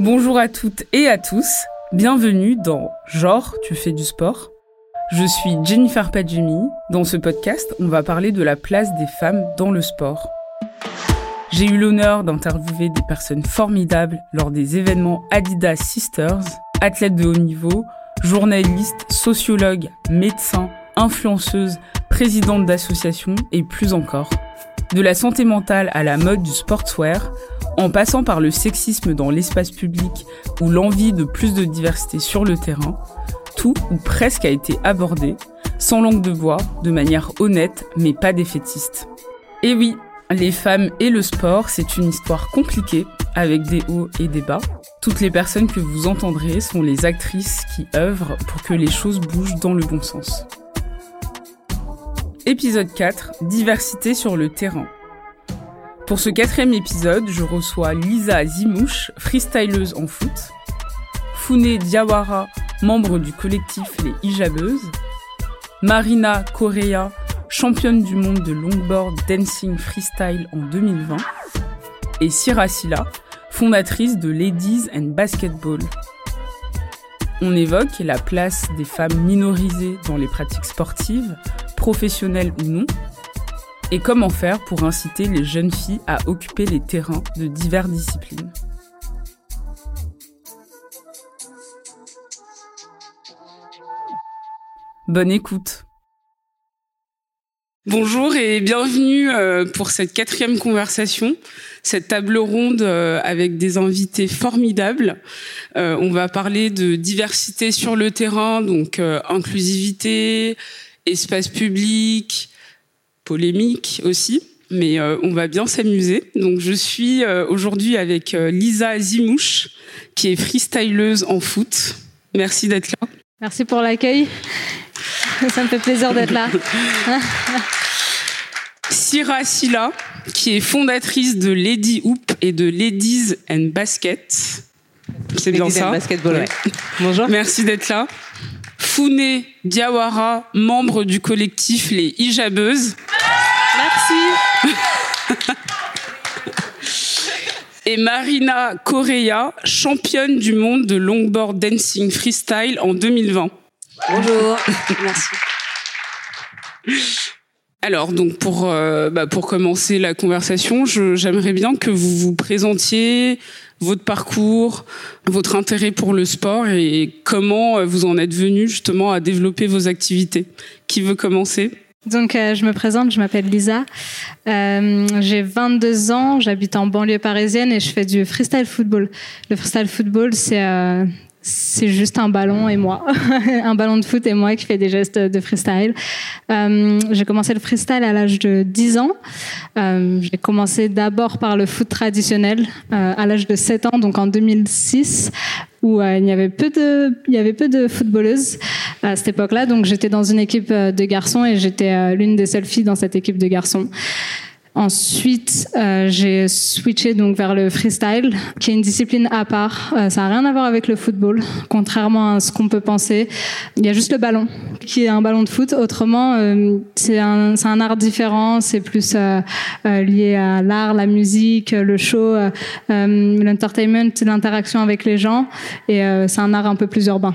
Bonjour à toutes et à tous, bienvenue dans Genre, tu fais du sport. Je suis Jennifer Padjemi. Dans ce podcast, on va parler de la place des femmes dans le sport. J'ai eu l'honneur d'interviewer des personnes formidables lors des événements Adidas Sisters, athlètes de haut niveau, journalistes, sociologues, médecins, influenceuses, présidentes d'associations et plus encore. De la santé mentale à la mode du sportswear, en passant par le sexisme dans l'espace public ou l'envie de plus de diversité sur le terrain, tout ou presque a été abordé, sans langue de bois, de manière honnête mais pas défaitiste. Et oui, les femmes et le sport, c'est une histoire compliquée, avec des hauts et des bas. Toutes les personnes que vous entendrez sont les actrices qui œuvrent pour que les choses bougent dans le bon sens. Épisode 4, diversité sur le terrain. Pour ce quatrième épisode, je reçois Lisa Zimouche, freestyleuse en foot, Fune Diawara, membre du collectif Les Hijabeuses, Marina Correa, championne du monde de longboard dancing freestyle en 2020, et Sira Silla, fondatrice de Ladies and Basketball. On évoque la place des femmes minorisées dans les pratiques sportives, professionnelles ou non, et comment faire pour inciter les jeunes filles à occuper les terrains de diverses disciplines. Bonne écoute. Bonjour et bienvenue euh, pour cette quatrième conversation, cette table ronde euh, avec des invités formidables. Euh, on va parler de diversité sur le terrain, donc inclusivité, espace public, polémique aussi, mais euh, on va bien s'amuser. Donc je suis euh, aujourd'hui avec euh, Lisa Zimouche, qui est freestyleuse en foot. Merci d'être là. Merci pour l'accueil. Ça me fait plaisir d'être là. Sira Silla, qui est fondatrice de Lady Hoop et de Ladies and Basket. C'est bien ça? Basketball, Bonjour. Merci d'être là. Founé Diawara, membre du collectif Les Hijabeuses. Merci. Et Marina Correa, championne du monde de longboard dancing freestyle en 2020. Bonjour. Merci. Alors, donc pour euh, bah, pour commencer la conversation, j'aimerais bien que vous vous présentiez votre parcours, votre intérêt pour le sport et comment euh, vous en êtes venu justement à développer vos activités. Qui veut commencer? Donc, euh, je me présente, je m'appelle Lisa. Euh, j'ai 22 ans, j'habite en banlieue parisienne et je fais du freestyle football. Le freestyle football, c'est euh, c'est juste un ballon et moi, un ballon de foot et moi qui fait des gestes de freestyle. Euh, j'ai commencé le freestyle à l'âge de 10 ans. Euh, j'ai commencé d'abord par le foot traditionnel euh, à l'âge de 7 ans, donc en 2006, où il y avait peu de, il y avait peu de footballeuses à cette époque-là. Donc j'étais dans une équipe de garçons et j'étais l'une des seules filles dans cette équipe de garçons. Ensuite, euh, j'ai switché donc vers le freestyle, qui est une discipline à part. Euh, ça n'a rien à voir avec le football, contrairement à ce qu'on peut penser. Il y a juste le ballon, qui est un ballon de foot. Autrement, euh, c'est un, art différent. C'est plus lié à l'art, la musique, le show, l'entertainment, l'interaction avec les gens. Et c'est un art un peu plus urbain.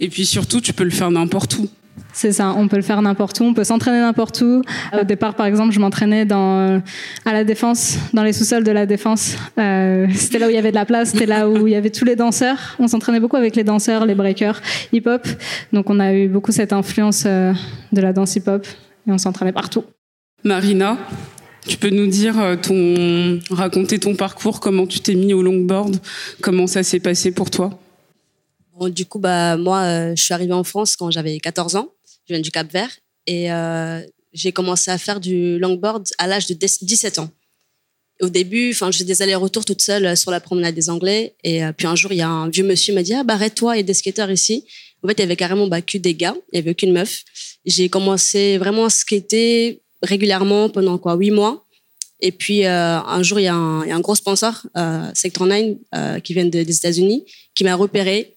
Et puis surtout, tu peux le faire n'importe où. C'est ça, on peut le faire n'importe où, on peut s'entraîner n'importe où. Au départ, par exemple, je m'entraînais dans à la défense, dans les sous-sols de la défense. Euh, c'était là où il y avait de la place, c'était là où il y avait tous les danseurs. On s'entraînait beaucoup avec les danseurs, les breakers, hip-hop. Donc on a eu beaucoup cette influence euh, de la danse hip-hop et on s'entraînait partout. Marina, tu peux nous dire euh, ton raconter ton parcours, comment tu t'es mis au longboard, comment ça s'est passé pour toi? Bon, du coup, bah moi, je suis arrivée en France quand j'avais 14 ans je viens du Cap Vert et euh, j'ai commencé à faire du longboard à l'âge de 17 ans. Au début, enfin, j'ai des allers-retours toute seule euh, sur la promenade des Anglais. Et euh, puis un jour, il y a un vieux monsieur m'a dit ah bah arrête-toi, il y a des skateurs ici. En fait, il y avait carrément bah, que des gars, il y avait aucune meuf. J'ai commencé vraiment à skater régulièrement pendant quoi huit mois. Et puis euh, un jour, il y, a un, gros sponsor, euh, Sector 9, qui vient de, des États-Unis, qui m'a repéré.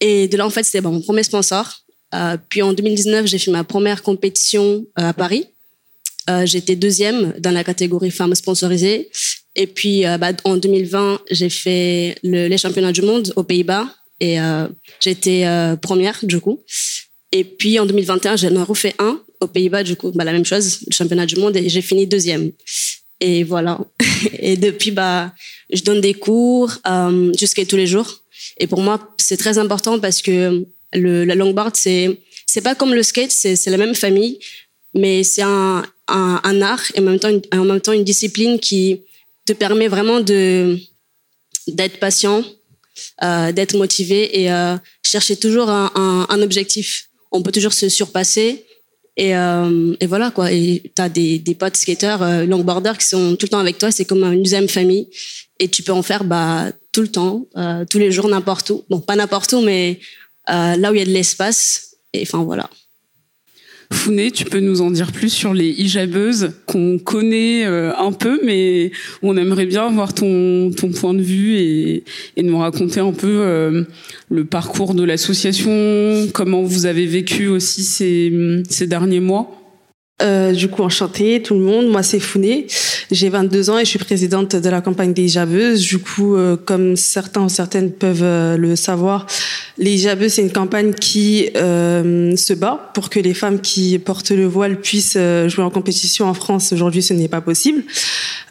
Et de là, en fait, c'était bah, mon premier sponsor. Euh, puis en 2019, j'ai fait ma première compétition euh, à Paris. Euh, j'étais deuxième dans la catégorie femmes sponsorisées. Et puis, bah, en 2020, j'ai fait les championnats du monde aux Pays-Bas et été première du coup. Et puis en 2021, j'en ai refait un aux Pays-Bas, du coup, bah, la même chose, le championnat du monde, et j'ai fini deuxième. Et voilà. Et depuis, bah, je donne des cours, skate tous les jours. Et pour moi, c'est très important parce que le, la longboard, c'est, pas comme le skate, c'est, la même famille, mais c'est un, art et en même, temps, une, discipline qui te permet vraiment d'être patient, euh, d'être motivé et euh, chercher toujours un, objectif. On peut toujours se surpasser et, euh, et, voilà quoi. Et t'as des, des potes skateurs, longboarders qui sont tout le temps avec toi. C'est comme une deuxième famille. Et tu peux en faire bah tout le temps, tous les jours, n'importe où. Bon, pas n'importe où, mais là où il y a de l'espace. Enfin voilà. Founé, tu peux nous en dire plus sur les hijabeuses qu'on connaît euh, un peu, mais on aimerait bien avoir ton, point de vue et, nous raconter un peu euh, le parcours de l'association, comment vous avez vécu aussi ces derniers mois. Euh, du coup, enchantée, tout le monde. Moi, c'est Founé. J'ai 22 ans et je suis présidente de la campagne des hijabeuses. Du coup, euh, comme certains ou certaines peuvent euh, le savoir, les hijabeuses, c'est une campagne qui euh, se bat pour que les femmes qui portent le voile puissent jouer en compétition en France. Aujourd'hui, ce n'est pas possible.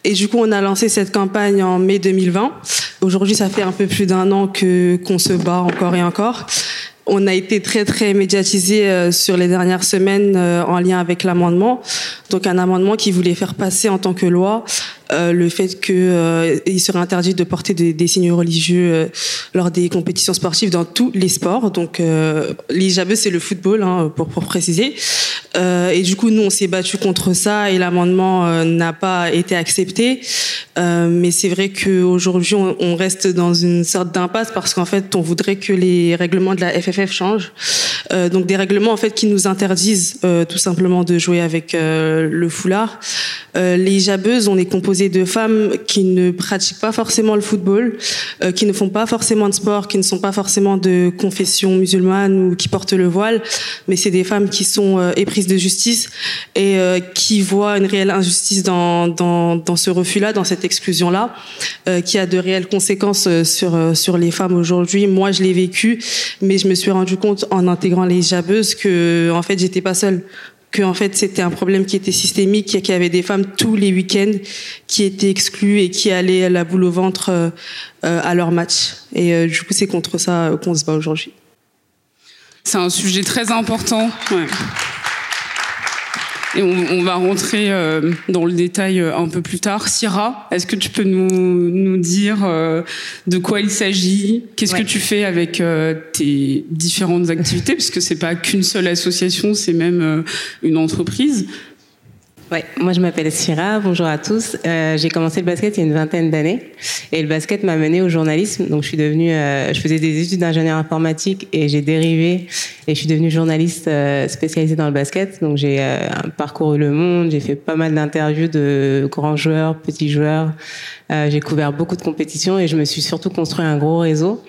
Et du coup, on a lancé cette campagne en mai 2020. Aujourd'hui, ça fait un peu plus d'un an que qu'on se bat encore et encore. On a été très très médiatisé euh, sur les dernières semaines euh, en lien avec l'amendement. Donc un amendement qui voulait faire passer en tant que loi euh, le fait que euh, serait interdit de porter des, des signes religieux euh, lors des compétitions sportives dans tous les sports. Donc l'hijab c'est le football hein, pour pour préciser. et du coup nous on s'est battu contre ça et l'amendement n'a pas été accepté. mais c'est vrai qu'aujourd'hui on, on reste dans une sorte d'impasse parce qu'en fait on voudrait que les règlements de la FFF changent. Donc des règlements en fait qui nous interdisent tout simplement de jouer avec le foulard. les hijabeuses on est composé de femmes qui ne pratiquent pas forcément le football, euh, qui ne font pas forcément de sport, qui ne sont pas forcément de confession musulmane ou qui portent le voile, mais c'est des femmes qui sont euh, éprises de justice et euh, qui voient une réelle injustice dans, ce refus-là, dans cette exclusion-là, euh, qui a de réelles conséquences euh, sur, euh, sur les femmes aujourd'hui. Moi, je l'ai vécu, mais je me suis rendu compte en intégrant les jabeuses que, en fait, j'étais pas seule que en fait c'était un problème qui était systémique, qu'il y avait des femmes tous les week-ends qui étaient exclues et qui allaient à la boule au ventre euh, à leur match. Et euh, du coup, c'est contre ça qu'on se bat aujourd'hui. C'est un sujet très important. Ouais. Et on, on, va rentrer euh, dans le détail euh, un peu plus tard. Syrah, est-ce que tu peux nous, nous dire euh, de quoi il s'agit? Qu'est-ce ouais. que tu fais avec euh, tes différentes activités? Parce que c'est pas qu'une seule association, c'est même euh, une entreprise. Ouais, moi je m'appelle Syrah, bonjour à tous. Euh, j'ai commencé le basket il y a une vingtaine d'années et le basket m'a mené au journalisme. Donc je suis devenue, euh, je faisais des études d'ingénieur informatique et j'ai dérivé et je suis devenue journaliste euh, spécialisée dans le basket. Donc j'ai euh, parcouru le monde, j'ai fait pas mal d'interviews de grands joueurs, petits joueurs. Euh, j'ai couvert beaucoup de compétitions et je me suis surtout construit un gros réseau.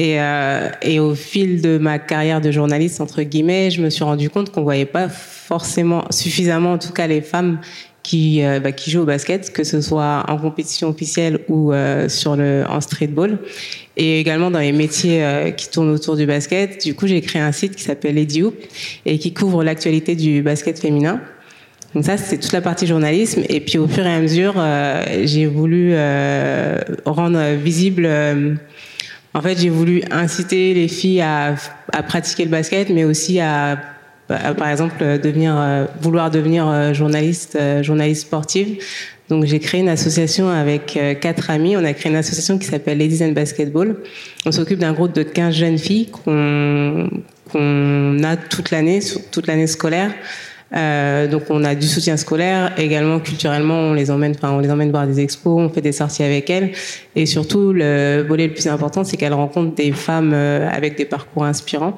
Et, euh, et, au fil de ma carrière de journaliste, entre guillemets, je me suis rendu compte qu'on voyait pas forcément suffisamment, en tout cas les femmes qui, euh, bah, qui jouent au basket, que ce soit en compétition officielle ou euh, sur le, en streetball, et également dans les métiers euh, qui tournent autour du basket. Du coup, j'ai créé un site qui s'appelle Lady Hoop et qui couvre l'actualité du basket féminin. Donc ça, c'est toute la partie journalisme. Et puis au fur et à mesure, j'ai voulu rendre visible en fait, j'ai voulu inciter les filles à, à, pratiquer le basket, mais aussi à, à par exemple, devenir, euh, vouloir devenir euh, journaliste, euh, journaliste sportive. Donc, j'ai créé une association avec quatre amis. On a créé une association qui s'appelle Ladies and Basketball. On s'occupe d'un groupe de 15 jeunes filles qu'on qu'on a toute l'année, toute l'année scolaire. Euh, donc on a du soutien scolaire, également culturellement on les emmène, enfin on les emmène voir des expos, on fait des sorties avec elles, et surtout le volet le plus important c'est qu'elles rencontrent des femmes euh, avec des parcours inspirants.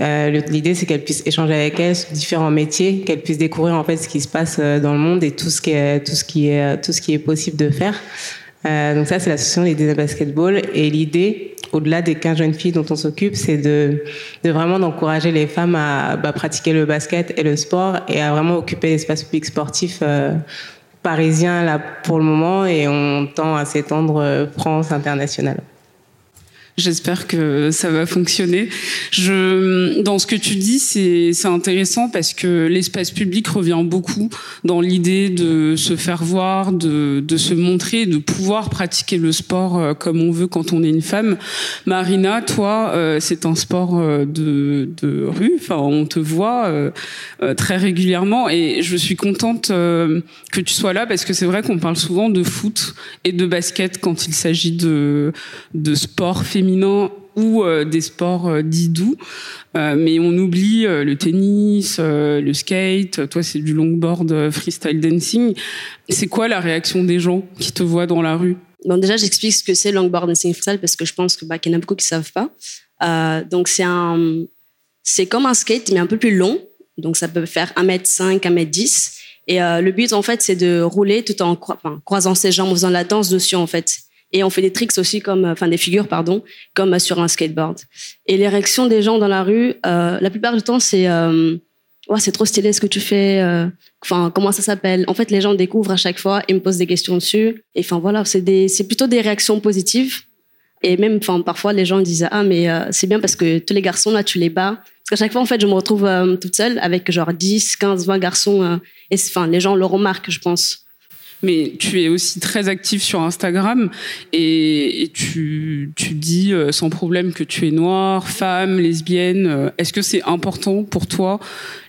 Euh, L'idée c'est qu'elles puissent échanger avec elles sur différents métiers, qu'elles puissent découvrir en fait ce qui se passe dans le monde et tout ce qui est tout ce qui est tout ce qui est possible de faire. Euh, donc ça, c'est l'association des Disney Basketball. Et l'idée, au-delà des 15 jeunes filles dont on s'occupe, c'est de, vraiment d'encourager les femmes à bah, pratiquer le basket et le sport et à vraiment occuper l'espace public sportif euh, parisien là pour le moment et on tend à s'étendre France internationale. J'espère que ça va fonctionner. Je, dans ce que tu dis, c'est, intéressant parce que l'espace public revient beaucoup dans l'idée de se faire voir, de, de se montrer, de pouvoir pratiquer le sport euh, comme on veut quand on est une femme. Marina, toi, euh, c'est un sport euh, de, de rue. Enfin, on te voit très régulièrement et je suis contente que tu sois là parce que c'est vrai qu'on parle souvent de foot et de basket quand il s'agit de, de sport féminin ou euh, des sports euh, dits doux. Euh, mais on oublie le tennis, le skate, toi c'est du longboard, freestyle dancing. C'est quoi la réaction des gens qui te voient dans la rue? Bon, déjà, j'explique ce que c'est longboard dancing freestyle parce que je pense bah, qu'il y en a beaucoup qui savent pas. donc c'est un, c'est comme un skate mais un peu plus long. Donc ça peut faire 1m5, 1m10. Et le but en fait c'est de rouler tout en croisant ses jambes, en faisant la danse dessus en fait. Et on fait des tricks aussi comme, enfin des figures, pardon, comme sur un skateboard. Et les réactions des gens dans la rue, euh, la plupart du temps, c'est euh, ouais, c'est trop stylé ce que tu fais. Euh, enfin, comment ça s'appelle En fait, les gens découvrent à chaque fois et me posent des questions dessus. Et enfin voilà, c'est des, c'est plutôt des réactions positives. Et même, enfin, parfois, les gens disent ah mais euh, c'est bien parce que tous les garçons là, tu les bats. Parce qu'à chaque fois, en fait, je me retrouve euh, toute seule avec genre 10, 15, 20 garçons. et enfin, les gens le remarquent, je pense mais tu es aussi très active sur Instagram et, tu, dis euh, sans problème que tu es noire, femme, lesbienne. Euh, est-ce que c'est important pour toi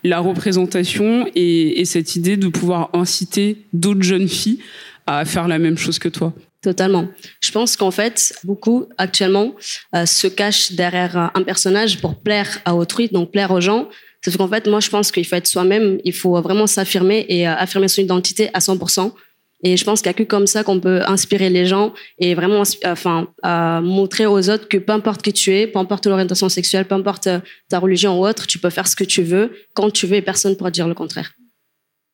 la représentation et, et cette idée de pouvoir inciter d'autres jeunes filles à faire la même chose que toi? Totalement. Je pense qu'en fait, beaucoup actuellement euh, se cachent derrière un personnage pour plaire à autrui, donc plaire aux gens. C'est qu'en fait, moi, je pense qu'il faut être soi-même, il faut vraiment s'affirmer et affirmer son identité à 100%. Et je pense qu'il n'y a que comme ça qu'on peut inspirer les gens et vraiment enfin, montrer aux autres que peu importe qui tu es, peu importe l'orientation sexuelle, peu importe euh, ta religion ou autre, tu peux faire ce que tu veux, quand tu veux et personne ne pourra dire le contraire.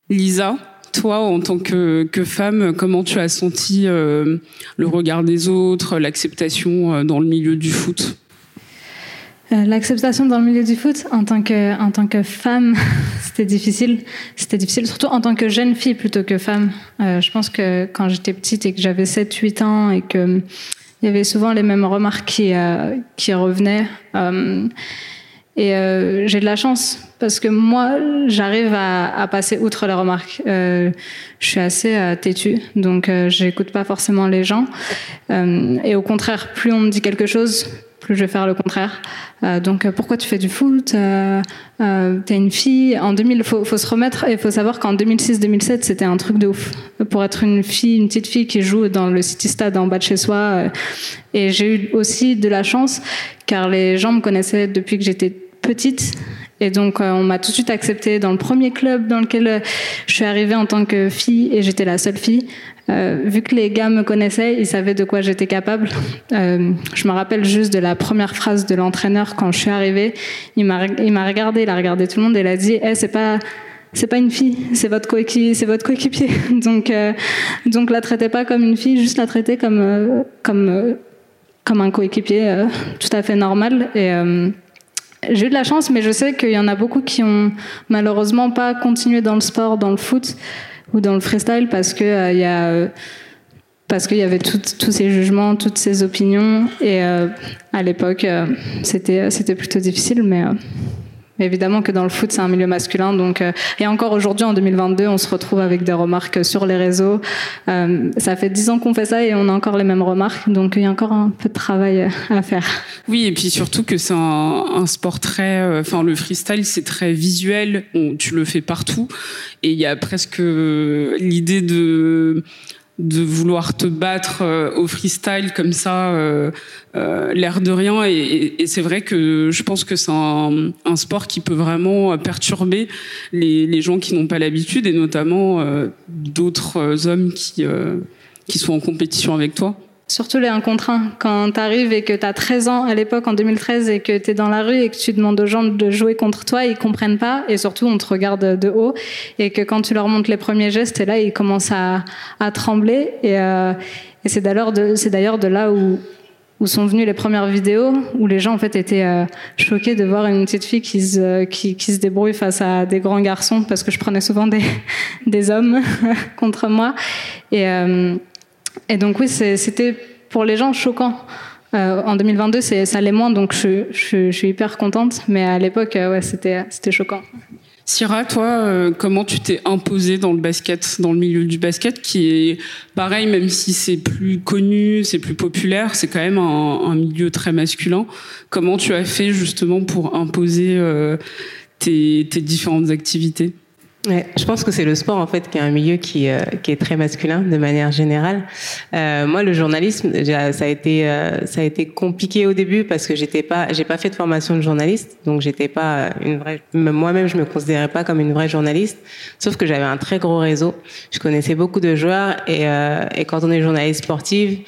Lisa, toi, en tant que, femme, comment tu as senti euh, le regard des autres, l'acceptation euh, dans le milieu du foot? Euh, l'acceptation dans le milieu du foot en tant que en tant que femme, c'était difficile. C'était difficile, surtout en tant que jeune fille plutôt que femme. Euh, je pense que quand j'étais petite et que j'avais 7-8 ans et que il y avait souvent les mêmes remarques qui euh, qui revenaient. Euh, et euh, j'ai de la chance parce que moi, j'arrive à, à, passer outre les remarques. je suis assez têtue, donc j'écoute pas forcément les gens. et au contraire, plus on me dit quelque chose, je vais faire le contraire. Euh, donc euh, pourquoi tu fais du foot euh, T'es une fille. En 2000, faut, faut se remettre et faut savoir qu'en 2006-2007, c'était un truc de ouf pour être une fille, une petite fille qui joue dans le City Stade en bas de chez soi. Et j'ai eu aussi de la chance car les gens me connaissaient depuis que j'étais petite et donc, on m'a tout de suite accepté dans le premier club dans lequel je suis arrivée en tant que fille et j'étais la seule fille. Euh, vu que les gars me connaissaient, ils savaient de quoi j'étais capable. Euh, je me rappelle juste de la première phrase de l'entraîneur quand je suis arrivée. Il m'a, regardé, il a regardé tout le monde et il a dit hey, c'est pas c'est pas une fille, c'est votre coéquipier, c'est votre coéquipier. donc euh, donc la traitez pas comme une fille, juste la traitez comme euh, comme comme un coéquipier tout à fait normal j'ai eu de la chance, mais je sais qu'il y en a beaucoup qui ont malheureusement pas continué dans le sport, dans le foot, ou dans le freestyle parce que euh, il y a euh, parce qu'il y avait tous ces jugements, toutes ces opinions. Et euh, à l'époque c'était c'était plutôt difficile mais évidemment que dans le foot, c'est un milieu masculin. Donc, euh, et encore aujourd'hui, en 2022, on se retrouve avec des remarques sur les réseaux. Euh, ça fait dix ans qu'on fait ça et on a encore les mêmes remarques. Donc, il y a encore un peu de travail euh, à faire. Oui, et puis surtout que c'est un, un, sport très, enfin, le freestyle, c'est très visuel. Tu le fais partout, et il y a presque l'idée de de vouloir te battre euh, au freestyle comme ça, euh, euh, l'air de rien. Et, c'est vrai que je pense que c'est un, sport qui peut vraiment perturber les, gens qui n'ont pas l'habitude, et notamment d'autres hommes qui, qui sont en compétition avec toi. Surtout les 1 contre 1. Quand tu arrives et que tu as 13 ans à l'époque, en 2013, et que tu es dans la rue et que tu demandes aux gens de jouer contre toi, ils comprennent pas. Et surtout, on te regarde de haut. Et que quand tu leur montres les premiers gestes, et là, ils commencent à, à trembler. Et, euh, et c'est d'ailleurs de, de là où, où sont venues les premières vidéos où les gens en fait étaient euh, choqués de voir une petite fille qui se, qui, qui, se débrouille face à des grands garçons parce que je prenais souvent des, des hommes contre moi et, euh, et donc oui c'était pour les gens choquant. Euh, en 2022 ça l'est moins donc je, suis hyper contente. Mais à l'époque ouais c'était choquant. Syrah, toi, euh, comment tu t'es imposée dans le basket, dans le milieu du basket, qui est pareil, même si c'est plus connu, c'est plus populaire, c'est quand même un, milieu très masculin. Comment tu as fait justement pour imposer euh, tes différentes activités? Je pense que c'est le sport en fait qui est un milieu qui, euh, qui est très masculin de manière générale. Euh, moi, le journalisme, ça a été euh, ça a été compliqué au début parce que j'étais pas j'ai pas fait de formation de journaliste, donc j'étais pas une vraie moi-même je me considérais pas comme une vraie journaliste. Sauf que j'avais un très gros réseau, je connaissais beaucoup de joueurs et, euh, et quand on est journaliste sportive,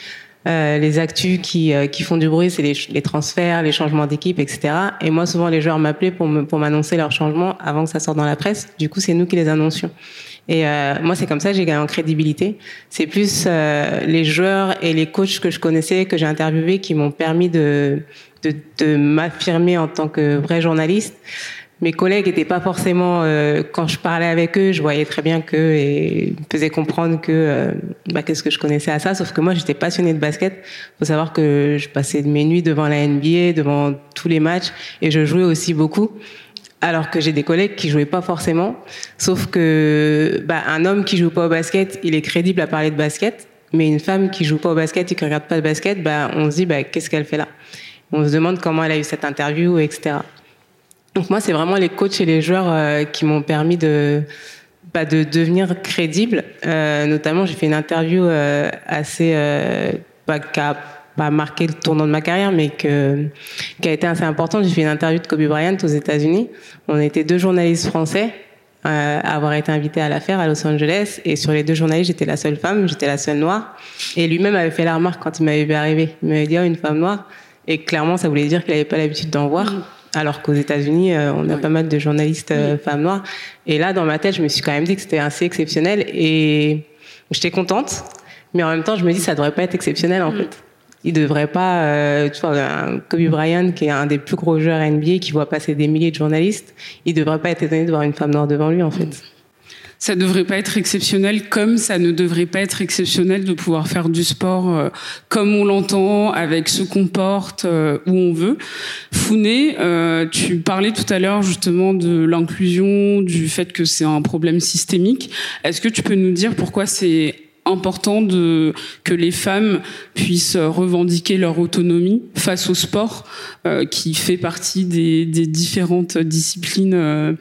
euh, les actus qui, euh, qui font du bruit, c'est les, les, transferts, les changements d'équipe, etc. Et moi, souvent, les joueurs m'appelaient pour m'annoncer leurs changements avant que ça sorte dans la presse. Du coup, c'est nous qui les annoncions. Et euh, moi, c'est comme ça que j'ai gagné en crédibilité. C'est plus euh, les joueurs et les coachs que je connaissais, que j'ai interviewés, qui m'ont permis de, de, de m'affirmer en tant que vrai journaliste mes collègues n'étaient pas forcément euh, quand je parlais avec eux je voyais très bien que et me faisaient comprendre que euh, bah, qu'est-ce que je connaissais à ça. Sauf que moi j'étais passionnée de basket. Faut savoir que je passais mes nuits devant la NBA devant tous les matchs et je jouais aussi beaucoup. Alors que j'ai des collègues qui jouaient pas forcément. Sauf que bah, un homme qui joue pas au basket il est crédible à parler de basket. Mais une femme qui joue pas au basket et qui regarde pas le basket bah on se dit bah qu'est-ce qu'elle fait là? On se demande comment elle a eu cette interview etc donc moi, c'est vraiment les coachs et les joueurs euh, qui m'ont permis de bah, de devenir crédible. Euh, notamment, j'ai fait une interview euh, assez euh, bah, qui a pas marqué le tournant de ma carrière, mais que, qui a été assez importante. J'ai fait une interview de Kobe Bryant aux États-Unis. On était deux journalistes français euh, à avoir été invités à la faire à Los Angeles. Et sur les deux journalistes, j'étais la seule femme, j'étais la seule noire. Et lui-même avait fait la remarque quand il m'avait vu arriver. Il m'avait dit oh, une femme noire. Et clairement, ça voulait dire qu'il n'avait pas l'habitude d'en voir. Alors qu'aux États-Unis, euh, on a oui. pas mal de journalistes euh, femmes noires. Et là, dans ma tête, je me suis quand même dit que c'était assez exceptionnel. Et j'étais contente, mais en même temps, je me dis ça devrait pas être exceptionnel en mm. fait. Il devrait pas, euh, tu vois, un Kobe Bryant qui est un des plus gros joueurs NBA, qui voit passer des milliers de journalistes, il devrait pas être étonné de voir une femme noire devant lui en fait. Ça devrait pas être exceptionnel comme ça ne devrait pas être exceptionnel de pouvoir faire du sport euh, comme on l'entend, avec ce qu'on porte, euh, où on veut. Founé, euh, tu parlais tout à l'heure justement de l'inclusion, du fait que c'est un problème systémique. Est-ce que tu peux nous dire pourquoi c'est important que les femmes puissent revendiquer leur autonomie face au sport euh, qui fait partie des, différentes disciplines euh,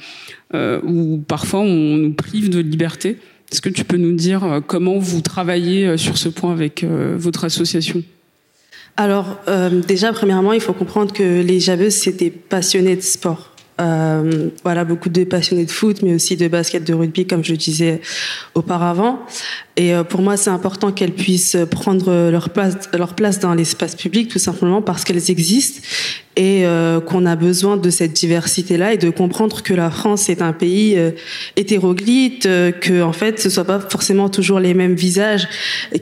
euh, où parfois on nous prive de liberté. Est-ce que tu peux nous dire euh, comment vous travaillez euh, sur ce point avec votre association? Alors, euh, déjà, premièrement, il faut comprendre que les javeuses, c'est des passionnés de sport. Euh, voilà, beaucoup de passionnés de foot, mais aussi de basket, de rugby, comme je le disais auparavant. Et euh, pour moi, c'est important qu'elles puissent prendre leur place, leur place dans l'espace public, tout simplement parce qu'elles existent et euh, qu'on a besoin de cette diversité-là et de comprendre que la France est un pays euh, hétéroclite, euh, que en fait, ce soit pas forcément toujours les mêmes visages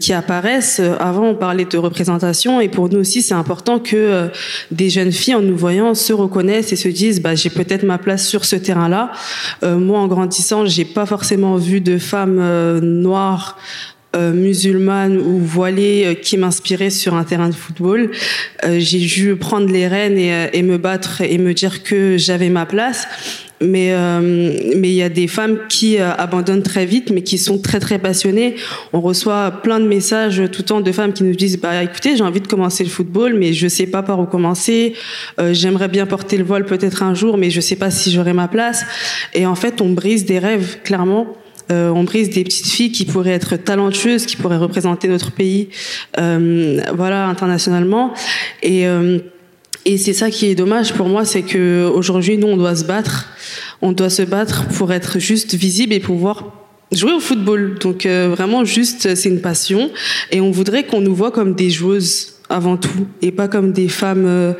qui apparaissent. Avant, on parlait de représentation et pour nous aussi, c'est important que euh, des jeunes filles, en nous voyant, se reconnaissent et se disent, bah, j'ai peut-être ma place sur ce terrain-là. Euh, moi, en grandissant, j'ai pas forcément vu de femmes euh, noires euh, musulmane ou voilée euh, qui m'inspirait sur un terrain de football. Euh, j'ai dû prendre les rênes et, euh, et, me battre et me dire que j'avais ma place. Mais euh, mais il y a des femmes qui abandonnent très vite, mais qui sont très très passionnées. On reçoit plein de messages tout le temps de femmes qui nous disent bah écoutez j'ai envie de commencer le football, mais je sais pas par où commencer. J'aimerais bien porter le voile peut-être un jour, mais je sais pas si j'aurai ma place. Et en fait on brise des rêves clairement euh, on brise des petites filles qui pourraient être talentueuses, qui pourraient représenter notre pays, euh, voilà, internationalement. Et euh, et c'est ça qui est dommage pour moi, c'est que aujourd'hui nous on doit se battre, on doit se battre pour être juste visible et pouvoir jouer au football. Donc euh, vraiment juste c'est une passion et on voudrait qu'on nous voit comme des joueuses avant tout et pas comme des femmes euh,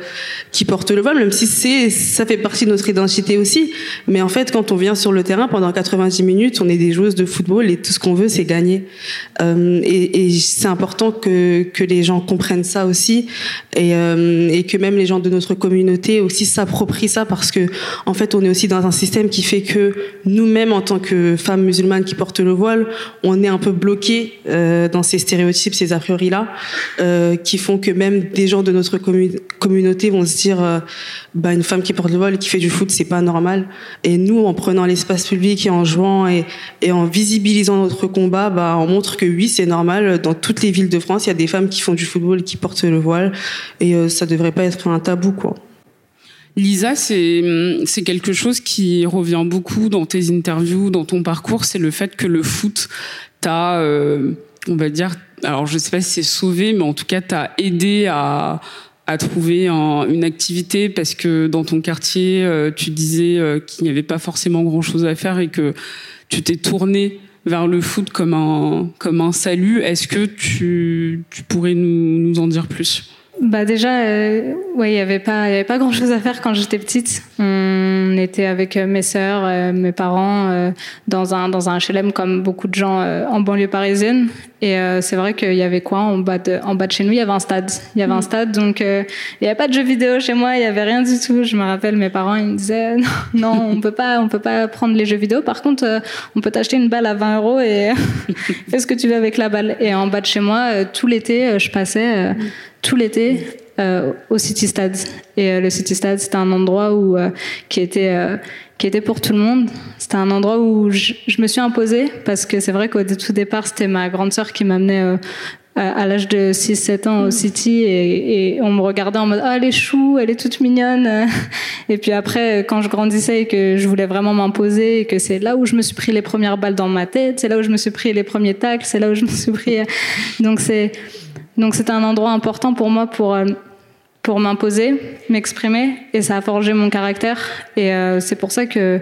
qui portent le voile même si c'est ça fait partie de notre identité aussi. Mais en fait quand on vient sur le terrain pendant 90 minutes on est des joueuses de football et tout ce qu'on veut c'est gagner. Euh, et, c'est important que que les gens comprennent ça aussi et euh, et que même les gens de notre communauté aussi s'approprient ça parce que en fait on est aussi dans un système qui fait que nous-mêmes en tant que femmes musulmanes qui portent le voile on est un peu bloqué dans ces stéréotypes ces a priori là qui font que même des gens de notre communauté vont se dire euh, bah une femme qui porte le voile qui fait du foot c'est pas normal. Et nous en prenant l'espace public et en jouant et, en visibilisant notre combat bah on montre que oui c'est normal. Dans toutes les villes de France il y a des femmes qui font du football qui portent le voile. Et euh, ça devrait pas être un tabou quoi. Lisa, c'est c'est quelque chose qui revient beaucoup dans tes interviews, dans ton parcours, c'est le fait que le foot t'a, euh, on va dire, alors je sais pas si c'est sauvé, mais en tout cas, t'as aidé à, à trouver un, une activité parce que dans ton quartier, euh, tu disais euh, qu'il n'y avait pas forcément grand chose à faire et que tu t'es tourné vers le foot comme un, comme un salut. Est-ce que tu, tu pourrais nous, nous en dire plus? Bah déjà, euh, ouais, il y avait pas, il avait pas grand chose à faire quand j'étais petite. On était avec euh, mes sœurs, euh, mes parents euh, dans un dans un HLM comme beaucoup de gens euh, en banlieue parisienne. Et euh, c'est vrai qu'il y avait quoi en bas de en bas de chez nous, il y avait un stade. Il y avait un stade, donc il y avait pas de jeux vidéo chez moi, il y avait rien du tout. Je me rappelle, mes parents ils me disaient non, non, on peut pas, on peut pas prendre les jeux vidéo. Par contre, on peut t'acheter une balle à 20 euros et fais ce que tu veux avec la balle. Et en bas de chez moi, tout l'été, je passais tout l'été euh, au City Stade. Et euh, le City Stade, c'était un endroit où euh, qui était qui était pour tout le monde. C'était un endroit où je, je, me suis imposée parce que c'est vrai qu'au tout départ, c'était ma grande sœur qui m'amenait à l'âge de 6-7 ans au City et, et, on me regardait en mode ah elle est chou, elle est toute mignonne. Et puis après quand je grandissais et que je voulais vraiment m'imposer et que c'est là où je me suis pris les premières balles dans ma tête, c'est là où je me suis pris les premiers tacles, c'est là où je me suis pris donc c'est donc c'était un endroit important pour moi pour euh, pour m'imposer, m'exprimer et ça a forgé mon caractère et euh, c'est pour ça que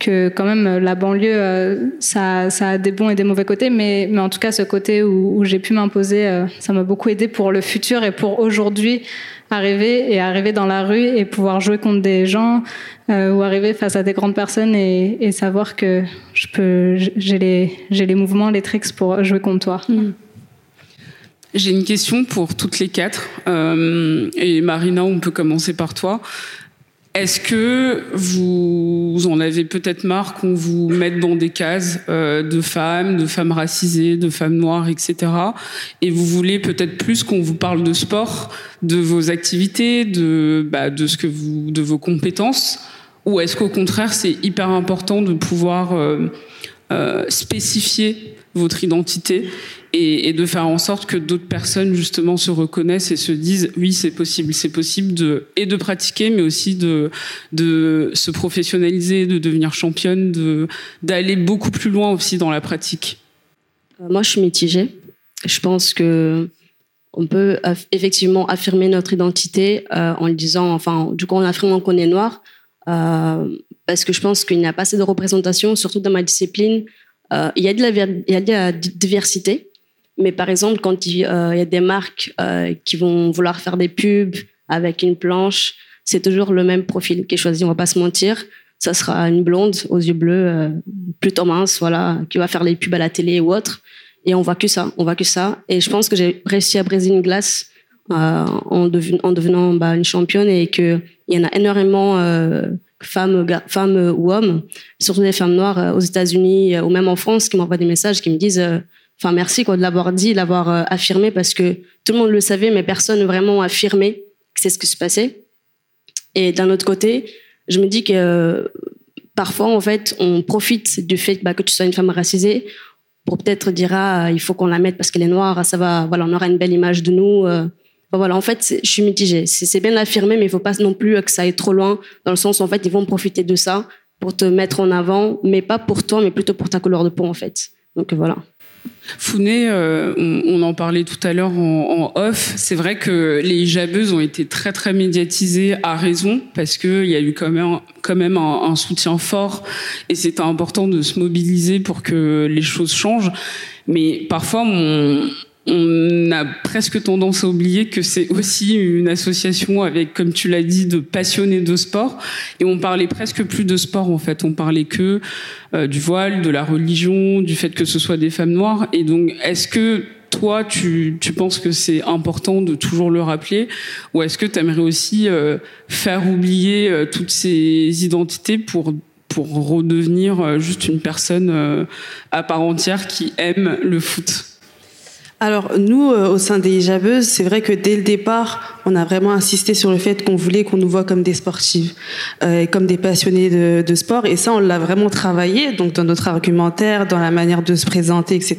que quand même la banlieue euh, ça, ça a des bons et des mauvais côtés mais mais en tout cas ce côté où, j'ai pu m'imposer euh, ça m'a beaucoup aidé pour le futur et pour aujourd'hui arriver et arriver dans la rue et pouvoir jouer contre des gens ou arriver face à des grandes personnes et, savoir que je peux j'ai les j'ai les mouvements les tricks pour jouer contre toi. Mmh. J'ai une question pour toutes les quatre. Euh, et Marina, on peut commencer par toi. Est-ce que vous, en avez peut-être marre qu'on vous mette dans des cases euh, de femmes, de femmes racisées, de femmes noires, etc. Et vous voulez peut-être plus qu'on vous parle de sport, de vos activités, de, bah, de ce que vous, de vos compétences, ou est-ce qu'au contraire c'est hyper important de pouvoir euh, spécifier votre identité et, de faire en sorte que d'autres personnes justement se reconnaissent et se disent oui c'est possible. C'est possible de et de pratiquer mais aussi de de se professionnaliser de devenir championne de d'aller beaucoup plus loin aussi dans la pratique. Moi je suis mitigée. Je pense que on peut effectivement affirmer notre identité euh, en disant enfin du coup on affirme qu'on est noir euh, parce que je pense qu'il n'y a pas assez de représentation surtout dans ma discipline euh, il y a de la diversité mais par exemple, quand il euh, y a des marques euh, qui vont vouloir faire des pubs avec une planche, c'est toujours le même profil qui est choisi. On va pas se mentir. Ça sera une blonde aux yeux bleus, plutôt mince, voilà, qui va faire les pubs à la télé ou autre. Et on voit que ça, on voit que ça. Et je pense que j'ai réussi à briser une glace en, deven en devenant bah, une championne et que il y en a énormément femmes, femmes ou hommes, surtout des femmes noires euh, aux États-Unis ou même en France, qui m'envoient des messages qui me disent enfin merci de l'avoir dit, l'avoir euh, affirmé parce que tout le monde le savait, mais personne vraiment affirmé que c'est ce qui se passait. Et d'un autre côté, je me dis que euh, parfois en fait on profite du fait bah, que tu sois une femme racisée pour peut-être dire ah il faut qu'on la mette parce qu'elle est noire, ça va, voilà on aura une belle image de nous. Euh. voilà, en fait, je suis mitigée. C'est bien d'affirmer, mais il faut pas non plus que ça aille trop loin, dans le sens où en fait, ils vont profiter de ça pour te mettre en avant, mais pas pour toi, mais plutôt pour ta couleur de peau, en fait. Donc voilà. Founé, euh, on, en parlait tout à l'heure en, off. C'est vrai que les hijabeuses ont été très très médiatisées à raison parce que il y a eu quand même quand même un, soutien fort et c'était important de se mobiliser pour que les choses changent. Mais parfois, on a presque tendance à oublier que c'est aussi une association avec, comme tu l'as dit, de passionnés de sport. Et on parlait presque plus de sport en fait. On parlait que euh, du voile, de la religion, du fait que ce soit des femmes noires. Et donc, est-ce que toi, tu, tu penses que c'est important de toujours le rappeler, ou est-ce que tu aimerais aussi euh, faire oublier euh, toutes ces identités pour pour redevenir juste une personne à part entière qui aime le foot? Alors nous, euh, au sein des Jabeuses, c'est vrai que dès le départ, on a vraiment insisté sur le fait qu'on voulait qu'on nous voit comme des sportives, euh, comme des passionnés de, de, sport. Et ça, on l'a vraiment travaillé, donc dans notre argumentaire, dans la manière de se présenter, etc.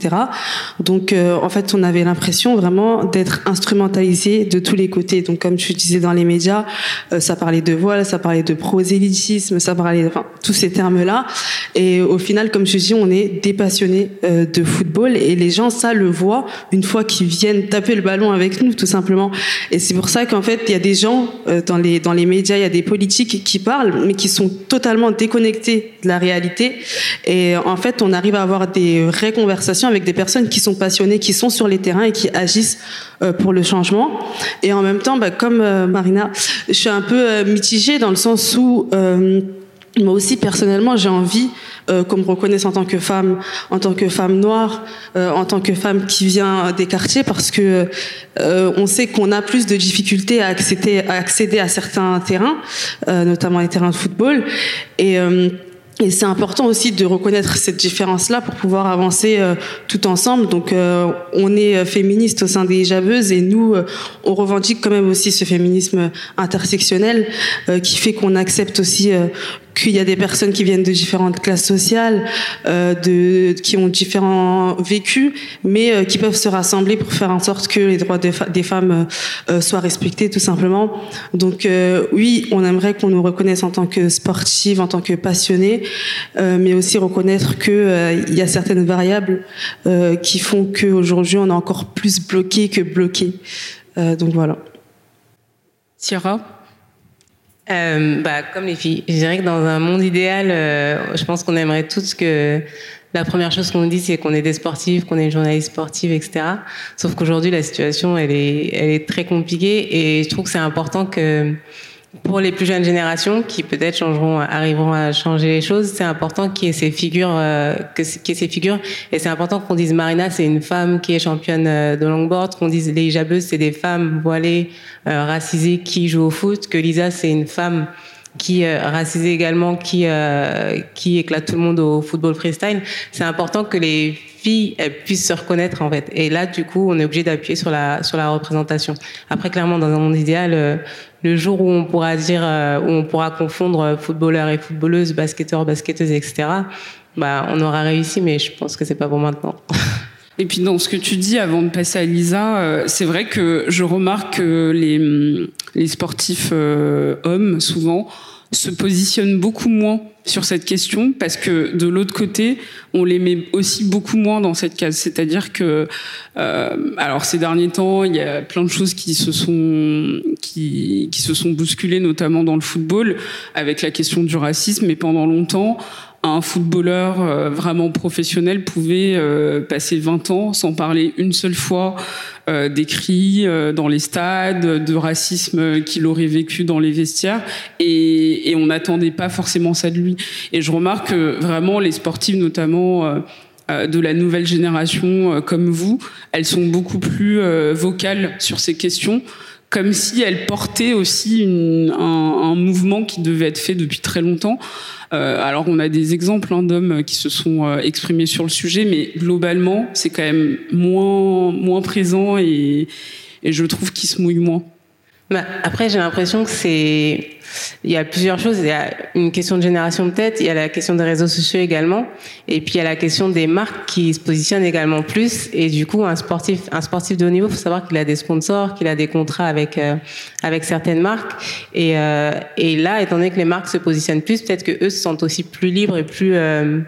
Donc euh, en fait, on avait l'impression vraiment d'être instrumentalisé de tous les côtés. Donc comme tu disais dans les médias, euh, ça parlait de voile, ça parlait de prosélytisme, ça parlait, enfin, tous ces termes-là. Et au final, comme je dis, on est des passionnés de football et les gens, ça le voient une fois qu'ils viennent taper le ballon avec nous, tout simplement. Et c'est pour ça qu'en fait, il y a des gens euh, dans les dans les médias, il y a des politiques qui parlent, mais qui sont totalement déconnectés de la réalité. Et en fait, on arrive à avoir des vraies conversations avec des personnes qui sont passionnées, qui sont sur les terrains et qui agissent euh, pour le changement. Et en même temps, bah, comme euh, Marina, je suis un peu mitigée dans le sens où moi aussi personnellement, j'ai envie euh, qu'on me reconnaisse en tant que femme, en tant que femme noire, euh, en tant que femme qui vient des quartiers, parce que euh, on sait qu'on a plus de difficultés à accéder à, certains terrains, euh, notamment les terrains de football. Et euh, et c'est important aussi de reconnaître cette différence-là pour pouvoir avancer euh, tout ensemble. Donc, euh, on est euh, féministe au sein des Javeuses et nous, on revendique quand même aussi ce féminisme intersectionnel qui fait qu'on accepte aussi qu'il y a des personnes qui viennent de différentes classes sociales, euh, de, qui ont différents vécus, mais euh, qui peuvent se rassembler pour faire en sorte que les droits des, femmes euh, soient respectés, tout simplement. Donc oui, on aimerait qu'on nous reconnaisse en tant que sportive, en tant que passionnée, mais aussi reconnaître que il y a certaines variables qui font qu'aujourd'hui on est encore plus bloqué que bloqué. donc voilà. Sierra euh, bah, Comme les filles. Je dirais que dans un monde idéal, euh, je pense qu'on aimerait tous que la première chose qu'on nous dit, c'est qu'on est des sportifs, qu'on est une journaliste sportive, etc. Sauf qu'aujourd'hui, la situation, elle est, elle est très compliquée et je trouve que c'est important que pour les plus jeunes générations qui peut-être changeront, arriveront à changer les choses, c'est important qu'il y ait ces figures, euh, que qu'il y ait ces figures, et c'est important qu'on dise Marina, c'est une femme qui est championne euh, de longboard, qu'on dise les jabeuses, c'est des femmes voilées, euh, racisées qui jouent au foot, que Lisa, c'est une femme qui euh, racisée également, qui euh, qui éclate tout le monde au football freestyle. C'est important que les filles elles puissent se reconnaître en fait. Et là, du coup, on est obligé d'appuyer sur la sur la représentation. Après, clairement, dans un monde idéal, euh, le jour où on pourra dire, euh, où on pourra confondre footballeurs et footballeuses, basketteurs, basketteuses, etc. Bah, on aura réussi, mais je pense que c'est pas pour maintenant. Et puis dans ce que tu dis avant de passer à Lisa, euh, c'est vrai que je remarque que les, les sportifs hommes, souvent, se positionnent beaucoup moins sur cette question parce que de l'autre côté, on les met aussi beaucoup moins dans cette case. C'est-à-dire que, euh, alors ces derniers temps, il y a plein de choses qui se sont qui, qui se sont bousculées, notamment dans le football, avec la question du racisme. Mais pendant longtemps, un footballeur euh, vraiment professionnel pouvait euh, passer 20 ans sans parler une seule fois euh, des cris dans les stades, de racisme qu'il aurait vécu dans les vestiaires, et, et on n'attendait pas forcément ça de lui. Et je remarque que vraiment les sportifs, notamment de la nouvelle génération comme vous, elles sont beaucoup plus vocales sur ces questions comme si elles portaient aussi un, mouvement qui devait être fait depuis très longtemps. Euh, alors on a des exemples hein, d'hommes qui se sont euh, exprimés sur le sujet, mais globalement c'est quand même moins moins présent et, et je trouve qu'ils se mouillent moins. Bah, après, j'ai l'impression que c'est, il y a plusieurs choses. Il y a une question de génération peut-être, il y a la question des réseaux sociaux également, et puis il y a la question des marques qui se positionnent également plus. Et du coup, un sportif, un sportif de haut niveau, faut savoir qu'il a des sponsors, qu'il a des contrats avec euh, avec certaines marques. Et euh, et là, étant donné que les marques se positionnent plus, peut-être que eux se sentent aussi plus libres et plus euh,